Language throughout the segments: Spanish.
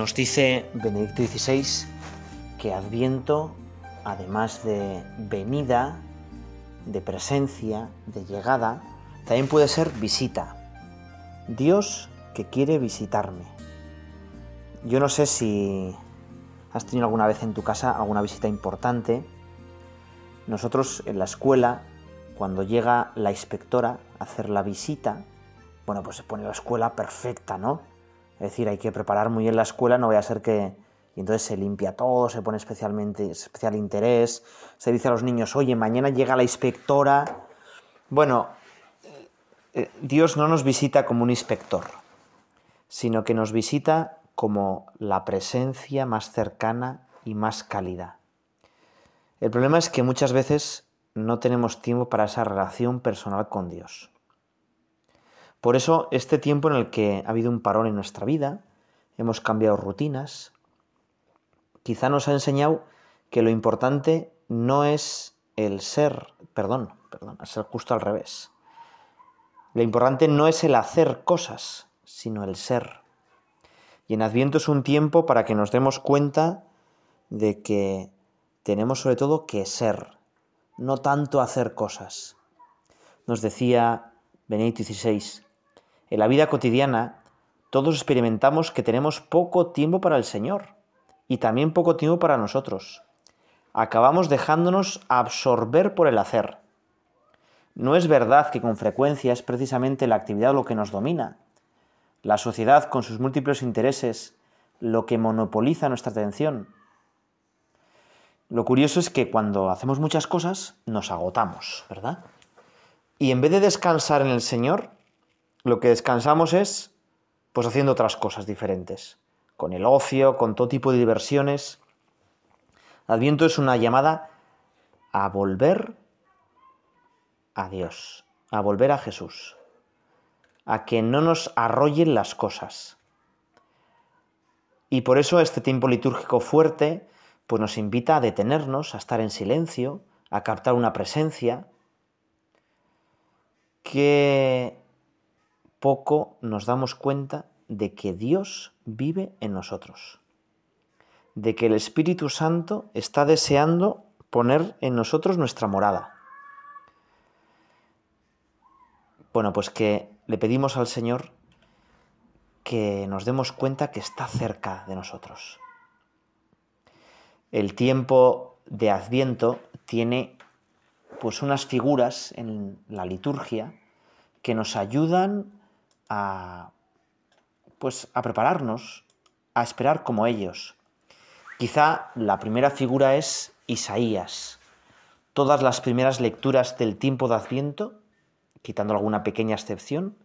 Nos dice Benedicto XVI que Adviento, además de venida, de presencia, de llegada, también puede ser visita. Dios que quiere visitarme. Yo no sé si has tenido alguna vez en tu casa alguna visita importante. Nosotros en la escuela, cuando llega la inspectora a hacer la visita, bueno, pues se pone la escuela perfecta, ¿no? Es decir, hay que preparar muy bien la escuela, no vaya a ser que... Y entonces se limpia todo, se pone especialmente, especial interés, se dice a los niños, oye, mañana llega la inspectora. Bueno, eh, Dios no nos visita como un inspector, sino que nos visita como la presencia más cercana y más cálida. El problema es que muchas veces no tenemos tiempo para esa relación personal con Dios. Por eso, este tiempo en el que ha habido un parón en nuestra vida, hemos cambiado rutinas, quizá nos ha enseñado que lo importante no es el ser, perdón, perdón, es ser justo al revés. Lo importante no es el hacer cosas, sino el ser. Y en Adviento es un tiempo para que nos demos cuenta de que tenemos sobre todo que ser, no tanto hacer cosas. Nos decía Benedicto XVI, en la vida cotidiana todos experimentamos que tenemos poco tiempo para el Señor y también poco tiempo para nosotros. Acabamos dejándonos absorber por el hacer. No es verdad que con frecuencia es precisamente la actividad lo que nos domina. La sociedad con sus múltiples intereses lo que monopoliza nuestra atención. Lo curioso es que cuando hacemos muchas cosas nos agotamos, ¿verdad? Y en vez de descansar en el Señor, lo que descansamos es pues haciendo otras cosas diferentes, con el ocio, con todo tipo de diversiones. Adviento es una llamada a volver a Dios, a volver a Jesús, a que no nos arrollen las cosas. Y por eso este tiempo litúrgico fuerte pues nos invita a detenernos, a estar en silencio, a captar una presencia que poco nos damos cuenta de que Dios vive en nosotros, de que el Espíritu Santo está deseando poner en nosotros nuestra morada. Bueno, pues que le pedimos al Señor que nos demos cuenta que está cerca de nosotros. El tiempo de Adviento tiene pues unas figuras en la liturgia que nos ayudan a, pues, a prepararnos, a esperar como ellos. Quizá la primera figura es Isaías. Todas las primeras lecturas del tiempo de Adviento, quitando alguna pequeña excepción,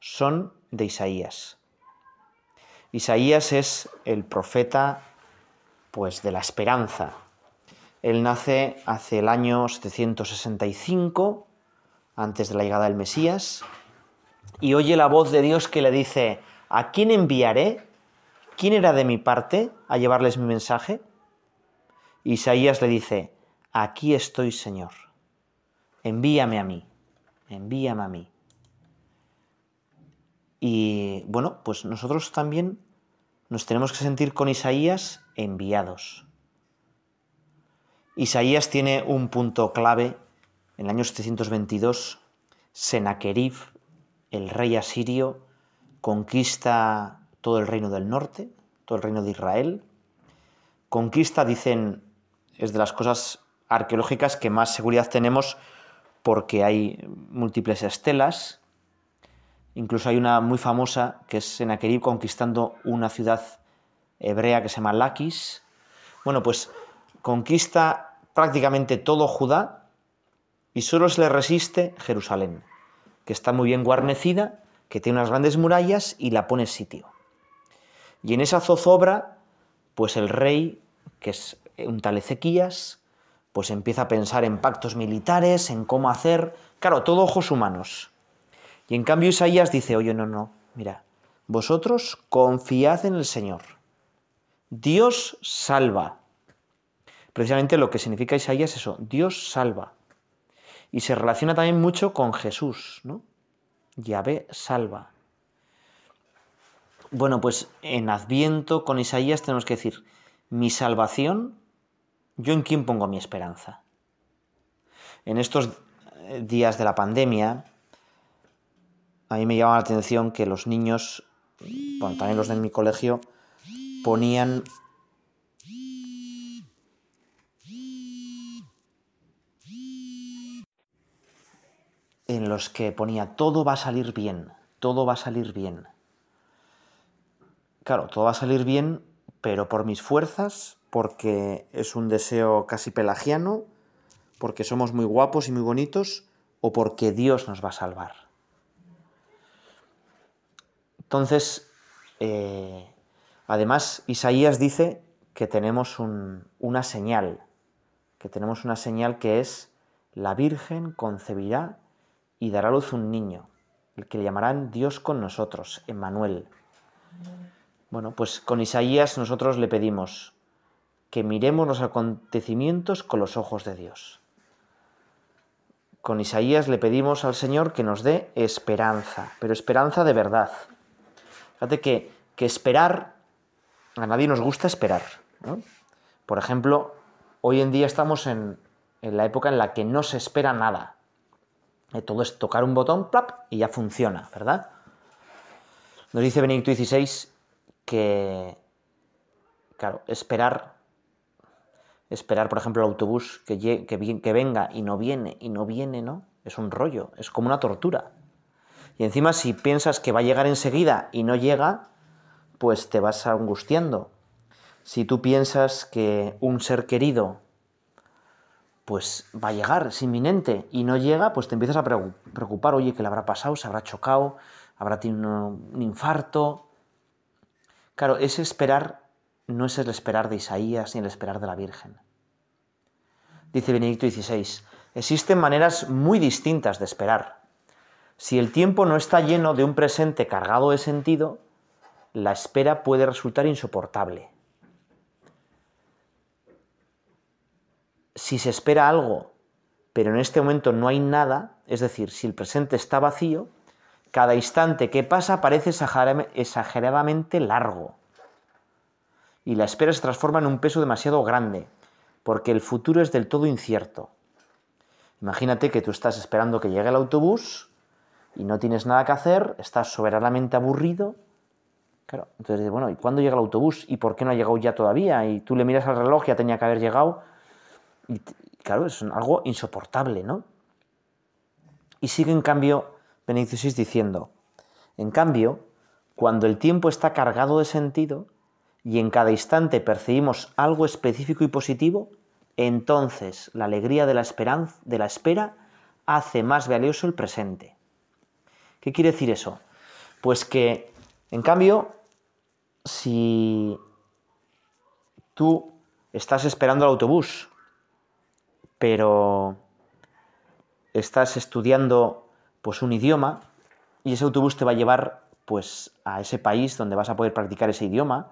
son de Isaías. Isaías es el profeta pues de la esperanza. Él nace hace el año 765 antes de la llegada del Mesías y oye la voz de Dios que le dice, ¿a quién enviaré? ¿Quién era de mi parte a llevarles mi mensaje? Isaías le dice, aquí estoy, Señor, envíame a mí, envíame a mí. Y bueno, pues nosotros también nos tenemos que sentir con Isaías enviados. Isaías tiene un punto clave en el año 722, Senaquerib el rey asirio conquista todo el reino del norte, todo el reino de Israel. Conquista, dicen, es de las cosas arqueológicas que más seguridad tenemos porque hay múltiples estelas. Incluso hay una muy famosa que es Senaquerib conquistando una ciudad hebrea que se llama Laquis. Bueno, pues conquista prácticamente todo Judá y solo se le resiste Jerusalén que está muy bien guarnecida, que tiene unas grandes murallas y la pone sitio. Y en esa zozobra, pues el rey, que es un tal Ezequías, pues empieza a pensar en pactos militares, en cómo hacer, claro, todo ojos humanos. Y en cambio Isaías dice, oye, no, no, mira, vosotros confiad en el Señor. Dios salva. Precisamente lo que significa Isaías es eso, Dios salva. Y se relaciona también mucho con Jesús, ¿no? Yahvé salva. Bueno, pues en Adviento con Isaías tenemos que decir, mi salvación, ¿yo en quién pongo mi esperanza? En estos eh, días de la pandemia, a mí me llama la atención que los niños, bueno, también los de mi colegio, ponían en los que ponía todo va a salir bien, todo va a salir bien. Claro, todo va a salir bien, pero por mis fuerzas, porque es un deseo casi pelagiano, porque somos muy guapos y muy bonitos, o porque Dios nos va a salvar. Entonces, eh, además, Isaías dice que tenemos una señal, que tenemos una señal que es la Virgen concebirá y dará a luz un niño, el que le llamarán Dios con nosotros, Emmanuel. Bueno, pues con Isaías nosotros le pedimos que miremos los acontecimientos con los ojos de Dios. Con Isaías le pedimos al Señor que nos dé esperanza, pero esperanza de verdad. Fíjate que, que esperar, a nadie nos gusta esperar. Por ejemplo, hoy en día estamos en, en la época en la que no se espera nada. Eh, todo es tocar un botón, plap, y ya funciona, ¿verdad? Nos dice Benedicto XVI que, claro, esperar, esperar, por ejemplo, el autobús que, que, que venga y no viene, y no viene, ¿no? Es un rollo, es como una tortura. Y encima, si piensas que va a llegar enseguida y no llega, pues te vas angustiando. Si tú piensas que un ser querido pues va a llegar, es inminente, y no llega, pues te empiezas a preocupar, oye, ¿qué le habrá pasado? ¿Se habrá chocado? ¿Habrá tenido un infarto? Claro, ese esperar no es el esperar de Isaías ni el esperar de la Virgen. Dice Benedicto XVI, existen maneras muy distintas de esperar. Si el tiempo no está lleno de un presente cargado de sentido, la espera puede resultar insoportable. Si se espera algo, pero en este momento no hay nada, es decir, si el presente está vacío, cada instante que pasa parece exageradamente largo. Y la espera se transforma en un peso demasiado grande, porque el futuro es del todo incierto. Imagínate que tú estás esperando que llegue el autobús y no tienes nada que hacer, estás soberanamente aburrido. Claro, entonces, bueno, ¿y cuándo llega el autobús? ¿Y por qué no ha llegado ya todavía? Y tú le miras al reloj, ya tenía que haber llegado y claro, es algo insoportable, ¿no? Y sigue en cambio Benedicto XVI diciendo, en cambio, cuando el tiempo está cargado de sentido y en cada instante percibimos algo específico y positivo, entonces la alegría de la esperanza, de la espera, hace más valioso el presente. ¿Qué quiere decir eso? Pues que, en cambio, si tú estás esperando el autobús pero estás estudiando pues un idioma y ese autobús te va a llevar pues a ese país donde vas a poder practicar ese idioma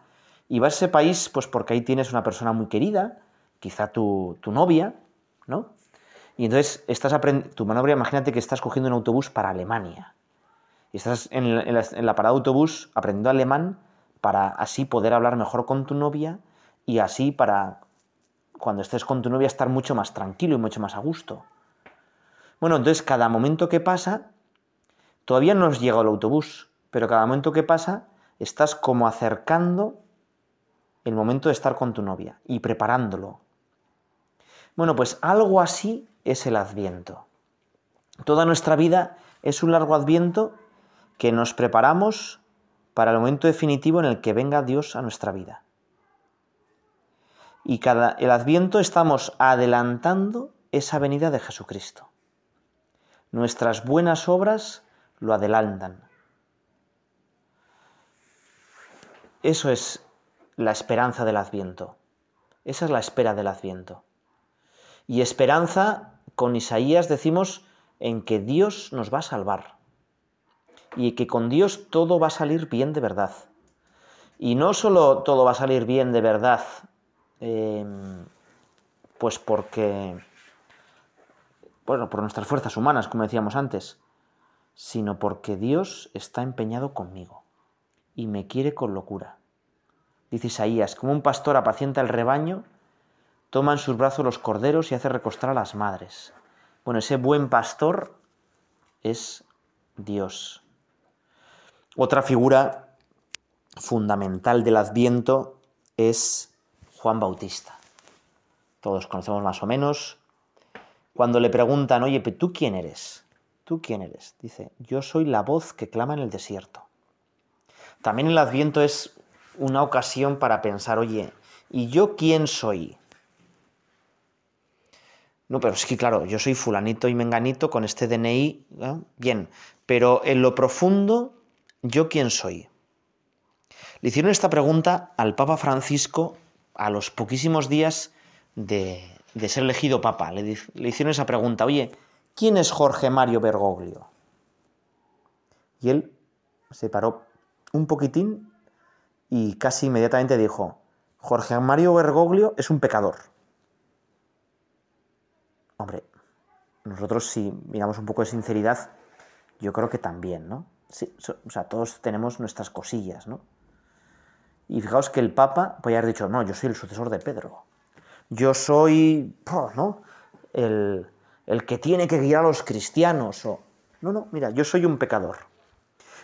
y vas a ese país pues porque ahí tienes una persona muy querida, quizá tu, novia, ¿no? Y entonces estás tu manobra, imagínate que estás cogiendo un autobús para Alemania y estás en la, en la parada de autobús aprendiendo alemán para así poder hablar mejor con tu novia y así para cuando estés con tu novia estar mucho más tranquilo y mucho más a gusto. Bueno, entonces cada momento que pasa, todavía no has llegado el autobús, pero cada momento que pasa estás como acercando el momento de estar con tu novia y preparándolo. Bueno, pues algo así es el adviento. Toda nuestra vida es un largo adviento que nos preparamos para el momento definitivo en el que venga Dios a nuestra vida y cada el Adviento estamos adelantando esa venida de Jesucristo. Nuestras buenas obras lo adelantan. Eso es la esperanza del Adviento. Esa es la espera del Adviento. Y esperanza, con Isaías decimos, en que Dios nos va a salvar. Y que con Dios todo va a salir bien de verdad. Y no solo todo va a salir bien de verdad Em, pues porque, bueno, por nuestras fuerzas humanas, como decíamos antes, sino porque Dios está empeñado conmigo. y me quiere con locura. Dice Isaías, como un pastor apacienta el rebaño, toma en sus brazos los corderos y hace recostar a las madres. Bueno, ese buen pastor es Dios. Otra figura fundamental del Adviento es Juan Bautista. Todos conocemos más o menos. Cuando le preguntan, oye, ¿tú quién eres? ¿Tú quién eres? Dice, yo soy la voz que clama en el desierto. También el Adviento es una ocasión para pensar, oye, ¿y yo quién soy? No, pero es que claro, yo soy fulanito y menganito con este DNI, bien, pero en lo profundo, ¿yo quién soy? Le hicieron esta pregunta al Papa Francisco a los poquísimos días de, ser elegido Papa. Le, le hicieron esa pregunta, oye, ¿quién es Jorge Mario Bergoglio? Y él se paró un poquitín y casi inmediatamente dijo, Jorge Mario Bergoglio es un pecador. Hombre, nosotros si miramos un poco de sinceridad, yo creo que también, ¿no? O sea, todos tenemos nuestras cosillas, ¿no? Y fijaos que el Papa puede haber dicho, no, yo soy el sucesor de Pedro. Yo soy, ¿no? El, el que tiene que guiar a los cristianos. O... No, no, mira, yo soy un pecador.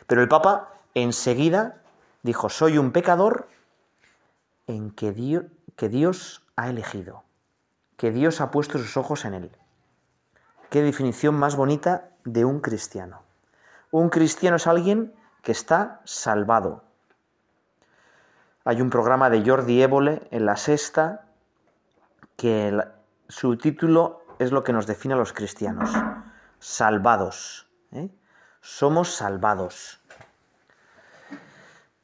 Pero el Papa enseguida dijo, soy un pecador en que que Dios ha elegido, que Dios ha puesto sus ojos en él. Qué definición más bonita de un cristiano. Un cristiano es alguien que está salvado. Hay un programa de Jordi Évole en la sexta que su título es lo que nos define a los cristianos. Salvados. ¿eh? Somos salvados.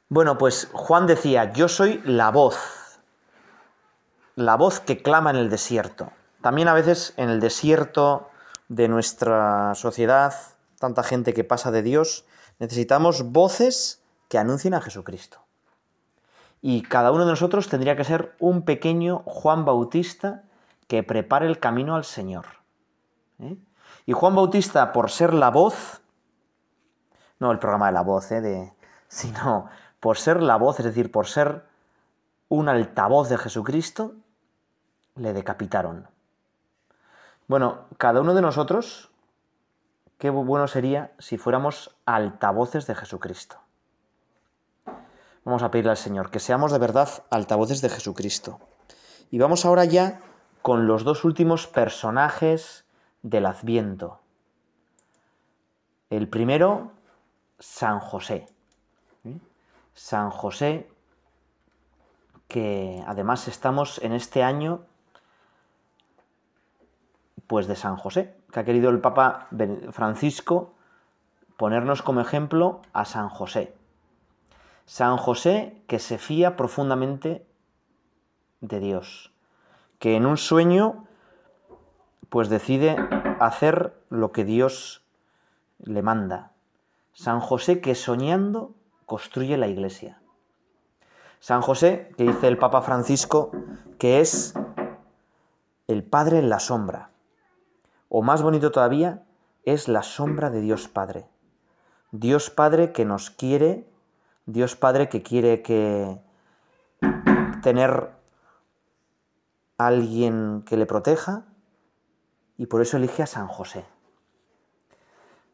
Bueno, pues Juan decía, yo soy la voz, la voz que clama en el desierto. También a veces en el desierto de nuestra sociedad, tanta gente que pasa de Dios, necesitamos voces que anuncien a Jesucristo. Y cada uno de nosotros tendría que ser un pequeño Juan Bautista que prepare el camino al Señor. ¿eh? Y Juan Bautista, por ser la voz, no el programa de la voz, ¿eh? de, sino por ser la voz, es decir, por ser un altavoz de Jesucristo, le decapitaron. Bueno, cada uno de nosotros, qué bueno sería si fuéramos altavoces de Jesucristo. Vamos a pedirle al Señor que seamos de verdad altavoces de Jesucristo. Y vamos ahora ya con los dos últimos personajes del Adviento. El primero, San José. San José, que además estamos en este año pues de San José, que ha querido el Papa Francisco ponernos como ejemplo a San José. San José que se fía profundamente de Dios, que en un sueño pues decide hacer lo que Dios le manda. San José que soñando construye la iglesia. San José, que dice el Papa Francisco, que es el Padre en la sombra. O más bonito todavía, es la sombra de Dios Padre. Dios Padre que nos quiere, Dios Padre que quiere que tener alguien que le proteja y por eso elige a San José.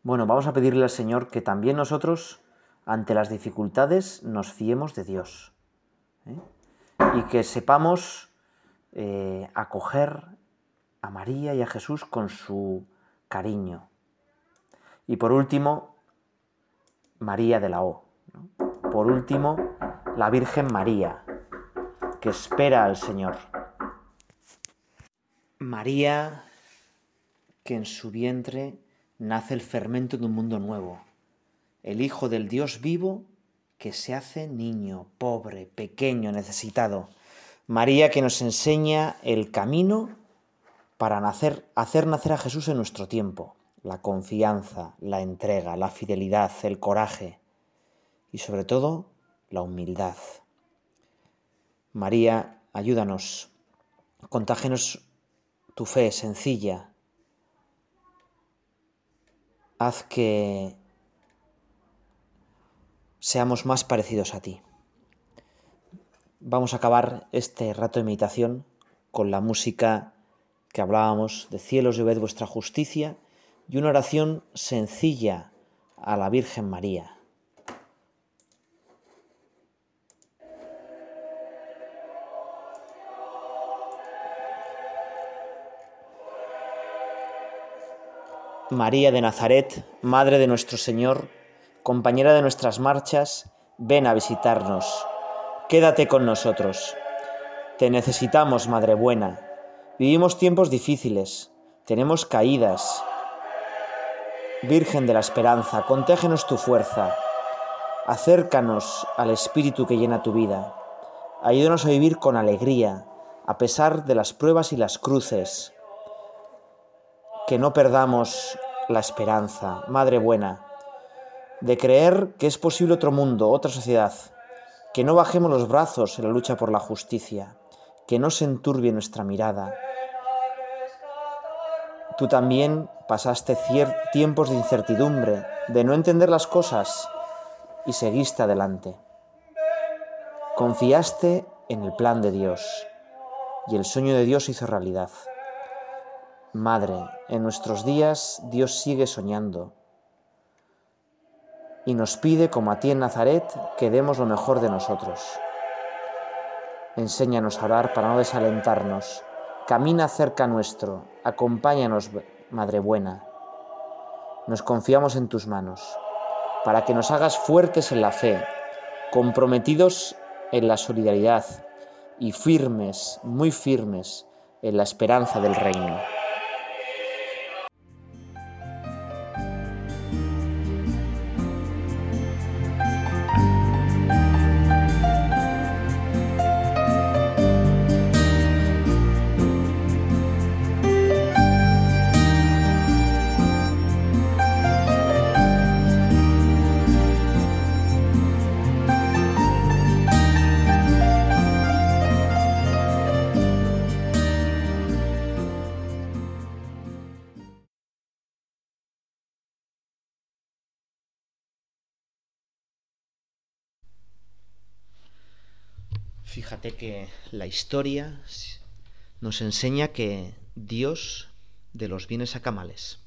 Bueno, vamos a pedirle al Señor que también nosotros ante las dificultades nos fiemos de Dios ¿eh? y que sepamos eh, acoger a María y a Jesús con su cariño. Y por último, María de la O. Por último, la Virgen María, que espera al Señor. María, que en su vientre nace el fermento de un mundo nuevo el Hijo del Dios vivo que se hace niño, pobre, pequeño, necesitado. María que nos enseña el camino para hacer nacer a Jesús en nuestro tiempo. La confianza, la entrega, la fidelidad, el coraje y sobre todo la humildad. María, ayúdanos, contágenos tu fe sencilla. Haz que seamos más parecidos a ti. Vamos a acabar este rato de meditación con la música que hablábamos de cielos y ved vuestra justicia y una oración sencilla a la Virgen María. María de Nazaret, Madre de nuestro Señor, compañera de nuestras marchas, ven a visitarnos. Quédate con nosotros. Te necesitamos, Madre Buena. Vivimos tiempos difíciles, tenemos caídas. Virgen de la Esperanza, contégenos tu fuerza. Acércanos al Espíritu que llena tu vida. Ayúdanos a vivir con alegría, a pesar de las pruebas y las cruces que no perdamos la esperanza, Madre buena, de creer que es posible otro mundo, otra sociedad, que no bajemos los brazos en la lucha por la justicia, que no se enturbie nuestra mirada. Tú también pasaste tiempos de incertidumbre, de no entender las cosas y seguiste adelante. Confiaste en el plan de Dios y el sueño de Dios hizo realidad. Madre, en nuestros días Dios sigue soñando y nos pide, como a ti en Nazaret, que demos lo mejor de nosotros. Enséñanos a orar para no desalentarnos. Camina cerca nuestro, acompáñanos, Madre buena. Nos confiamos en tus manos, para que nos hagas fuertes en la fe, comprometidos en la solidaridad y firmes, muy firmes, en la esperanza del reino. Fíjate que la historia nos enseña que Dios de los bienes saca males.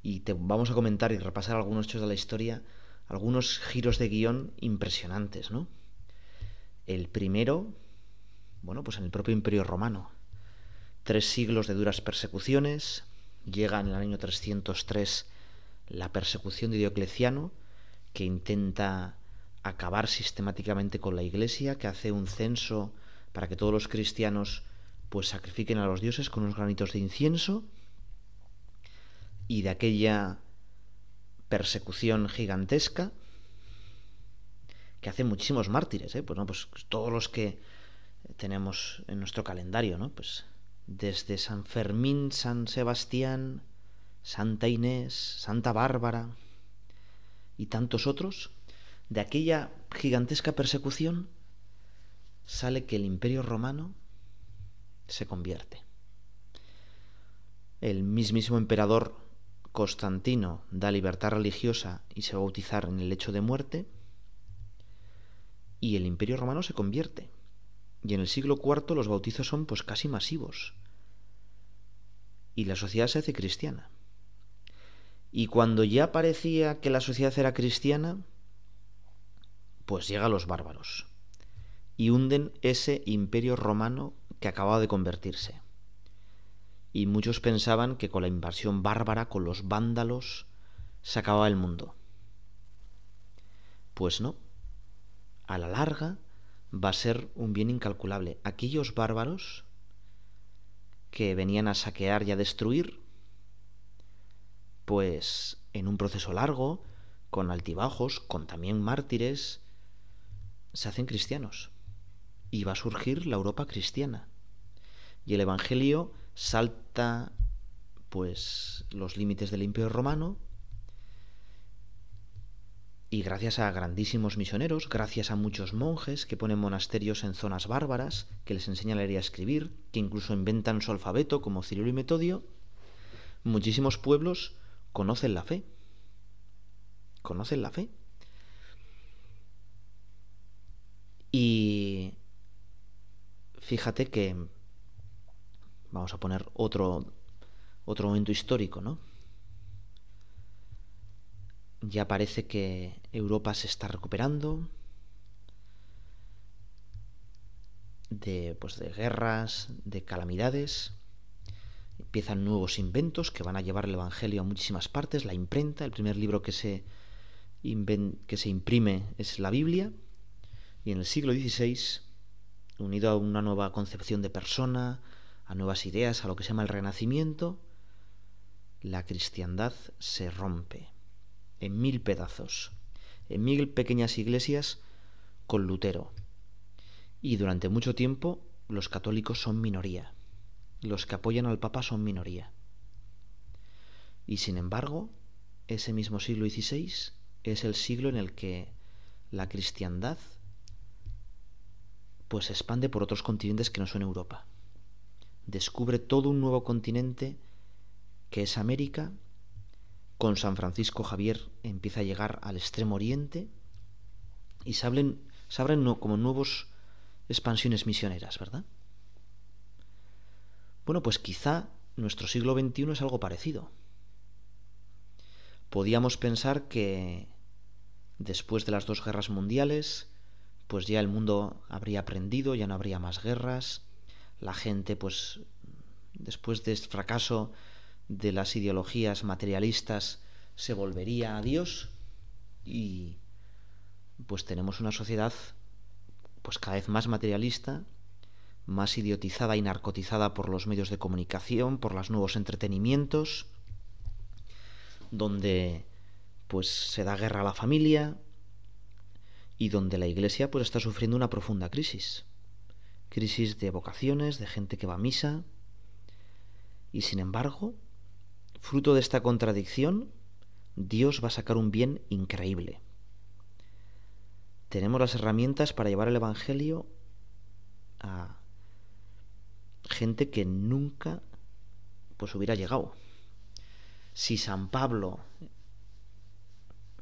Y te vamos a comentar y repasar algunos hechos de la historia, algunos giros de guion impresionantes, ¿no? El primero, bueno, pues en el propio Imperio Romano. Tres siglos de duras persecuciones, llega en el año 303 la persecución de Diocleciano, que intenta acabar sistemáticamente con la Iglesia, que hace un censo para que todos los cristianos pues sacrifiquen a los dioses con unos granitos de incienso y de aquella persecución gigantesca que hace muchísimos mártires, ¿eh? pues no, pues todos los que tenemos en nuestro calendario, ¿no? Pues desde San Fermín, San Sebastián, Santa Inés, Santa Bárbara y tantos otros de aquella gigantesca persecución sale que el imperio romano se convierte. El mismísimo emperador Constantino da libertad religiosa y se va a bautizar en el lecho de muerte, y el imperio romano se convierte. Y en el siglo IV los bautizos son pues casi masivos. Y la sociedad se hace cristiana. Y cuando ya parecía que la sociedad era cristiana, pues llegan los bárbaros y hunden ese imperio romano que acababa de convertirse. Y muchos pensaban que con la invasión bárbara, con los vándalos, se acababa el mundo. Pues no. A la larga va a ser un bien incalculable. Aquellos bárbaros que venían a saquear y a destruir, pues en un proceso largo, con altibajos, con también mártires, se hacen cristianos y va a surgir la Europa cristiana. Y el Evangelio salta pues los límites del Imperio Romano y gracias a grandísimos misioneros, gracias a muchos monjes que ponen monasterios en zonas bárbaras, que les enseñan a leer y a escribir, que incluso inventan su alfabeto como Cirilo y Metodio, muchísimos pueblos conocen la fe. Conocen la fe. Y fíjate que vamos a poner otro otro momento histórico, ¿no? Ya parece que Europa se está recuperando de, pues, de guerras, de calamidades. Empiezan nuevos inventos que van a llevar el Evangelio a muchísimas partes. La imprenta, el primer libro que se, que se imprime es la Biblia. Y en el siglo XVI, unido a una nueva concepción de persona, a nuevas ideas, a lo que se llama el Renacimiento, la cristiandad se rompe en mil pedazos, en mil pequeñas iglesias con Lutero. Y durante mucho tiempo los católicos son minoría, los que apoyan al Papa son minoría. Y sin embargo, ese mismo siglo XVI es el siglo en el que la cristiandad pues se expande por otros continentes que no son Europa. Descubre todo un nuevo continente que es América, con San Francisco Javier empieza a llegar al extremo oriente y se abren, como nuevos expansiones misioneras, ¿verdad? Bueno, pues quizá nuestro siglo XXI es algo parecido. Podíamos pensar que después de las dos guerras mundiales, pues ya el mundo habría aprendido, ya no habría más guerras, la gente, pues después de este fracaso de las ideologías materialistas se volvería a Dios y pues tenemos una sociedad pues cada vez más materialista, más idiotizada y narcotizada por los medios de comunicación, por los nuevos entretenimientos, donde pues se da guerra a la familia y donde la iglesia pues está sufriendo una profunda crisis. Crisis de vocaciones, de gente que va a misa. Y sin embargo, Fruto de esta contradicción, Dios va a sacar un bien increíble. Tenemos las herramientas para llevar el Evangelio a gente que nunca pues hubiera llegado. Si San Pablo,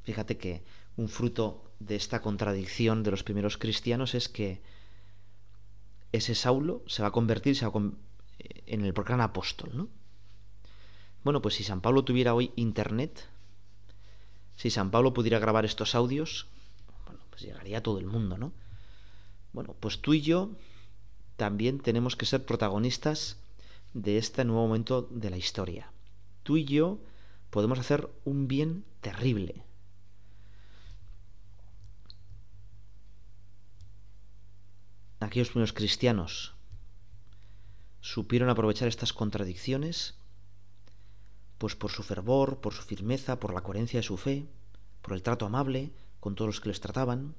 fíjate que un fruto de esta contradicción de los primeros cristianos es que ese Saulo se va a convertir en el gran apóstol, ¿no? Bueno, pues si San Pablo tuviera hoy internet, si San Pablo pudiera grabar estos audios, bueno, pues llegaría a todo el mundo, ¿no? Bueno, pues tú y yo también tenemos que ser protagonistas de este nuevo momento de la historia. Tú y yo podemos hacer un bien terrible. Aquellos primeros cristianos supieron aprovechar estas contradicciones pues por su fervor, por su firmeza, por la coherencia de su fe, por el trato amable con todos los que les trataban.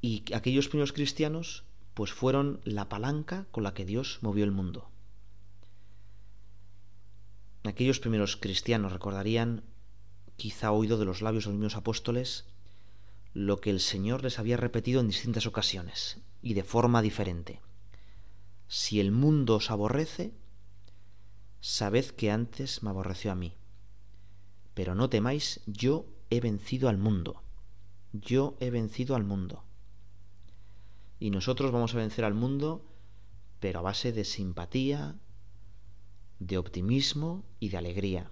Y aquellos primeros cristianos, pues fueron la palanca con la que Dios movió el mundo. Aquellos primeros cristianos recordarían, quizá oído de los labios de los mismos apóstoles, lo que el Señor les había repetido en distintas ocasiones y de forma diferente. Si el mundo os aborrece, Sabed que antes me aborreció a mí. Pero no temáis, yo he vencido al mundo. Yo he vencido al mundo. Y nosotros vamos a vencer al mundo, pero a base de simpatía, de optimismo y de alegría,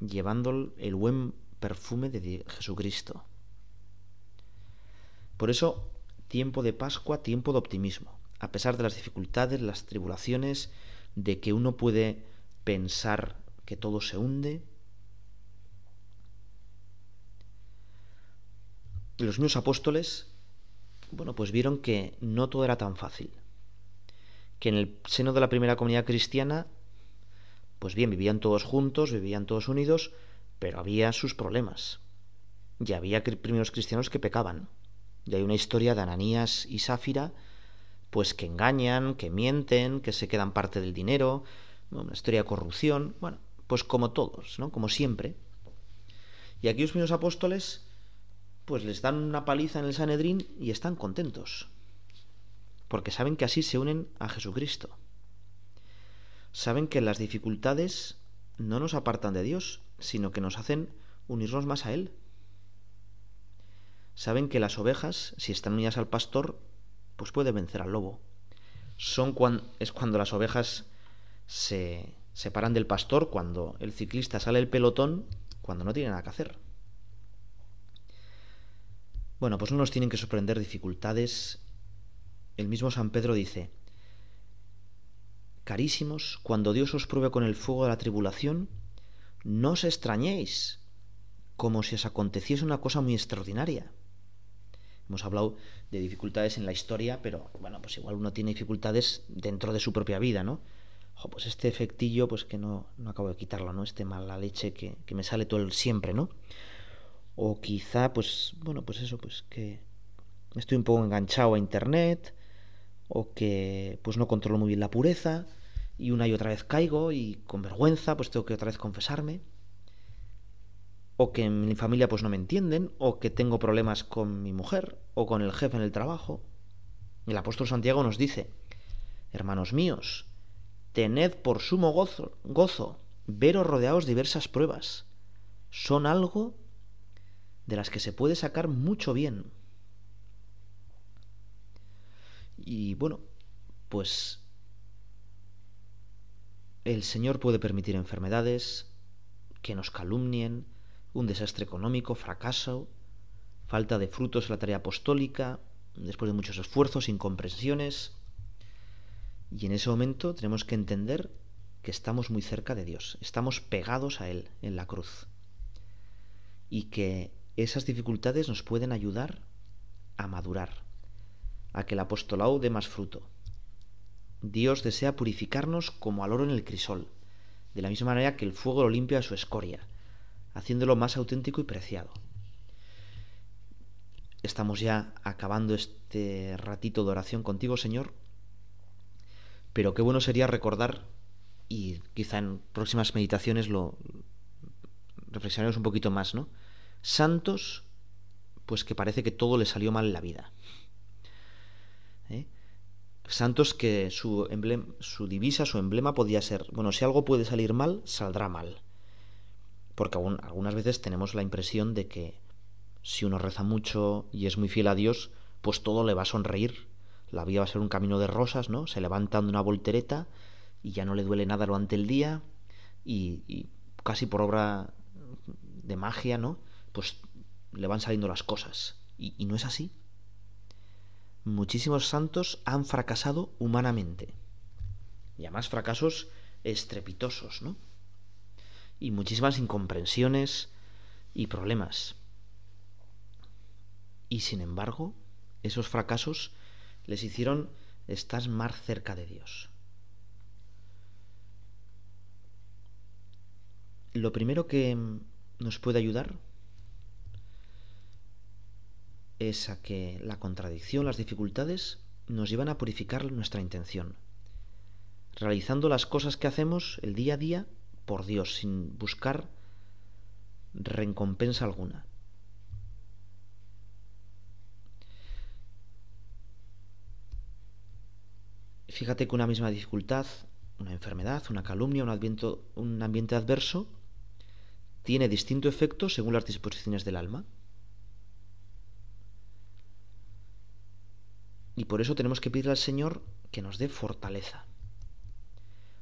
llevando el buen perfume de Jesucristo. Por eso, tiempo de Pascua, tiempo de optimismo. A pesar de las dificultades, las tribulaciones, de que uno puede pensar que todo se hunde. Los mismos apóstoles, bueno, pues vieron que no todo era tan fácil. Que en el seno de la primera comunidad cristiana, pues bien, vivían todos juntos, vivían todos unidos, pero había sus problemas. Y había primeros cristianos que pecaban. Y hay una historia de Ananías y Sáfira, pues que engañan, que mienten, que se quedan parte del dinero, una historia de corrupción, bueno, pues como todos, ¿no? Como siempre. Y aquí los primeros apóstoles, pues les dan una paliza en el Sanedrín y están contentos, porque saben que así se unen a Jesucristo. Saben que las dificultades no nos apartan de Dios, sino que nos hacen unirnos más a Él. Saben que las ovejas, si están unidas al pastor, pues puede vencer al lobo. Son es cuando las ovejas se separan del pastor, cuando el ciclista sale del pelotón, cuando no tiene nada que hacer. Bueno, pues no nos tienen que sorprender dificultades. El mismo San Pedro dice, Carísimos, cuando Dios os pruebe con el fuego de la tribulación, no os extrañéis, como si os aconteciese una cosa muy extraordinaria. Hemos hablado de dificultades en la historia, pero bueno, pues igual uno tiene dificultades dentro de su propia vida, ¿no? pues este efectillo, pues que no, no acabo de quitarlo, ¿no? Este mala leche que, que me sale todo el siempre, ¿no? O quizá, pues, bueno, pues eso, pues que estoy un poco enganchado a internet, o que pues no controlo muy bien la pureza, y una y otra vez caigo, y con vergüenza, pues tengo que otra vez confesarme o que en mi familia pues no me entienden, o que tengo problemas con mi mujer, o con el jefe en el trabajo. El apóstol Santiago nos dice, hermanos míos, tened por sumo gozo, gozo veros rodeados de diversas pruebas. Son algo de las que se puede sacar mucho bien. Y bueno, pues el Señor puede permitir enfermedades, que nos calumnien, un desastre económico, fracaso, falta de frutos en la tarea apostólica, después de muchos esfuerzos, incomprensiones. Y en ese momento tenemos que entender que estamos muy cerca de Dios, estamos pegados a Él en la cruz. Y que esas dificultades nos pueden ayudar a madurar, a que el apostolado dé más fruto. Dios desea purificarnos como al oro en el crisol, de la misma manera que el fuego lo limpia a su escoria haciéndolo más auténtico y preciado. Estamos ya acabando este ratito de oración contigo, Señor, pero qué bueno sería recordar, y quizá en próximas meditaciones lo reflexionaremos un poquito más, ¿no? Santos, pues que parece que todo le salió mal en la vida. ¿Eh? Santos que su, su divisa, su emblema podía ser, bueno, si algo puede salir mal, saldrá mal porque algunas veces tenemos la impresión de que si uno reza mucho y es muy fiel a Dios, pues todo le va a sonreír. La vida va a ser un camino de rosas, ¿no? Se levanta de una voltereta y ya no le duele nada durante el día y, casi por obra de magia, ¿no? Pues le van saliendo las cosas. Y, y no es así. Muchísimos santos han fracasado humanamente. Y además fracasos estrepitosos, ¿no? Y muchísimas incomprensiones y problemas. Y sin embargo, esos fracasos les hicieron estar más cerca de Dios. Lo primero que nos puede ayudar es a que la contradicción, las dificultades, nos llevan a purificar nuestra intención, realizando las cosas que hacemos el día a día por Dios, sin buscar recompensa alguna. Fíjate que una misma dificultad, una enfermedad, una calumnia, un, un ambiente adverso, tiene distinto efecto según las disposiciones del alma. Y por eso tenemos que pedirle al Señor que nos dé fortaleza.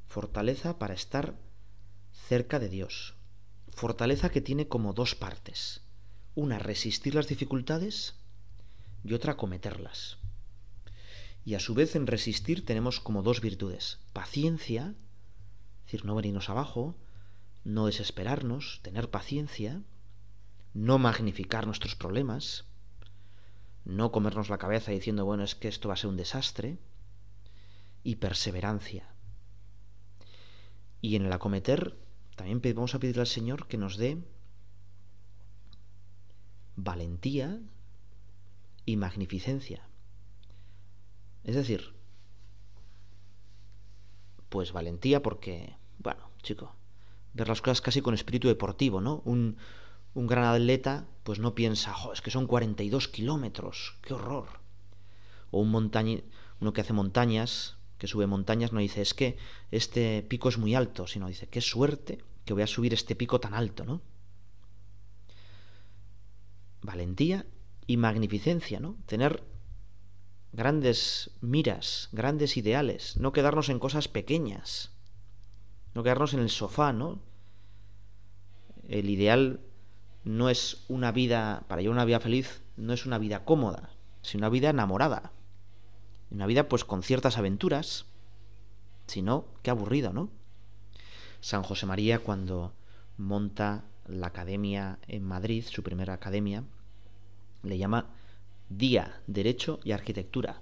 Fortaleza para estar cerca de Dios. Fortaleza que tiene como dos partes. Una, resistir las dificultades y otra, acometerlas. Y a su vez en resistir tenemos como dos virtudes. Paciencia, es decir, no venirnos abajo, no desesperarnos, tener paciencia, no magnificar nuestros problemas, no comernos la cabeza diciendo, bueno, es que esto va a ser un desastre, y perseverancia. Y en el acometer también vamos a pedirle al Señor que nos dé valentía y magnificencia. Es decir, pues valentía porque, bueno, chico, ver las cosas casi con espíritu deportivo, ¿no? Un, un gran atleta pues no piensa, es que son 42 kilómetros, qué horror. O un montaña, uno que hace montañas, que sube montañas, no dice, es que este pico es muy alto, sino dice, qué suerte que voy a subir este pico tan alto, ¿no? Valentía y magnificencia, ¿no? Tener grandes miras, grandes ideales, no quedarnos en cosas pequeñas, no quedarnos en el sofá, ¿no? El ideal no es una vida, para llevar una vida feliz, no es una vida cómoda, sino una vida enamorada. Una vida pues con ciertas aventuras, si no, qué aburrido, ¿no? San José María cuando monta la academia en Madrid, su primera academia, le llama Día, Derecho y Arquitectura.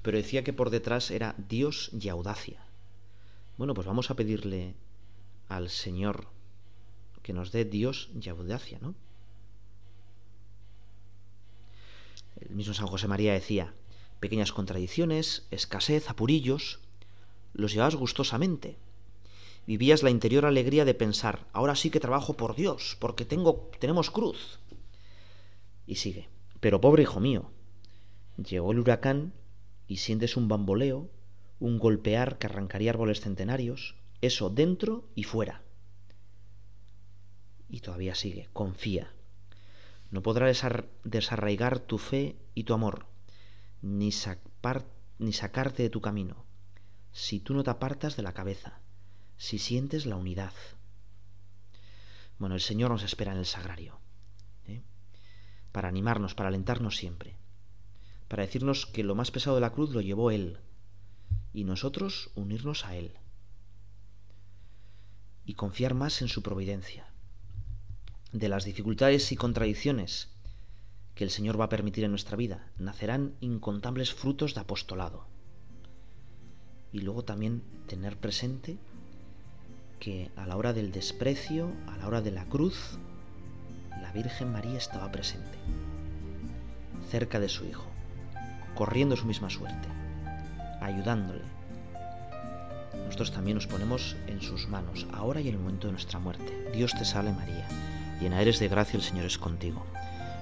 Pero decía que por detrás era Dios y audacia. Bueno, pues vamos a pedirle al Señor que nos dé Dios y audacia, ¿no? El mismo San José María decía, pequeñas contradicciones, escasez, apurillos, los llevabas gustosamente. Vivías la interior alegría de pensar, ahora sí que trabajo por Dios, porque tengo, tenemos cruz. Y sigue, pero pobre hijo mío, llegó el huracán y sientes un bamboleo, un golpear que arrancaría árboles centenarios, eso dentro y fuera. Y todavía sigue, confía. No podrás desarraigar tu fe y tu amor, ni, ni sacarte de tu camino, si tú no te apartas de la cabeza, si sientes la unidad. Bueno, el Señor nos espera en el sagrario, ¿eh? para animarnos, para alentarnos siempre, para decirnos que lo más pesado de la cruz lo llevó Él, y nosotros unirnos a Él, y confiar más en su providencia. De las dificultades y contradicciones que el Señor va a permitir en nuestra vida, nacerán incontables frutos de apostolado. Y luego también tener presente que a la hora del desprecio, a la hora de la cruz, la Virgen María estaba presente, cerca de su Hijo, corriendo su misma suerte, ayudándole. Nosotros también nos ponemos en sus manos, ahora y en el momento de nuestra muerte. Dios te salve María, llena eres de gracia, el Señor es contigo.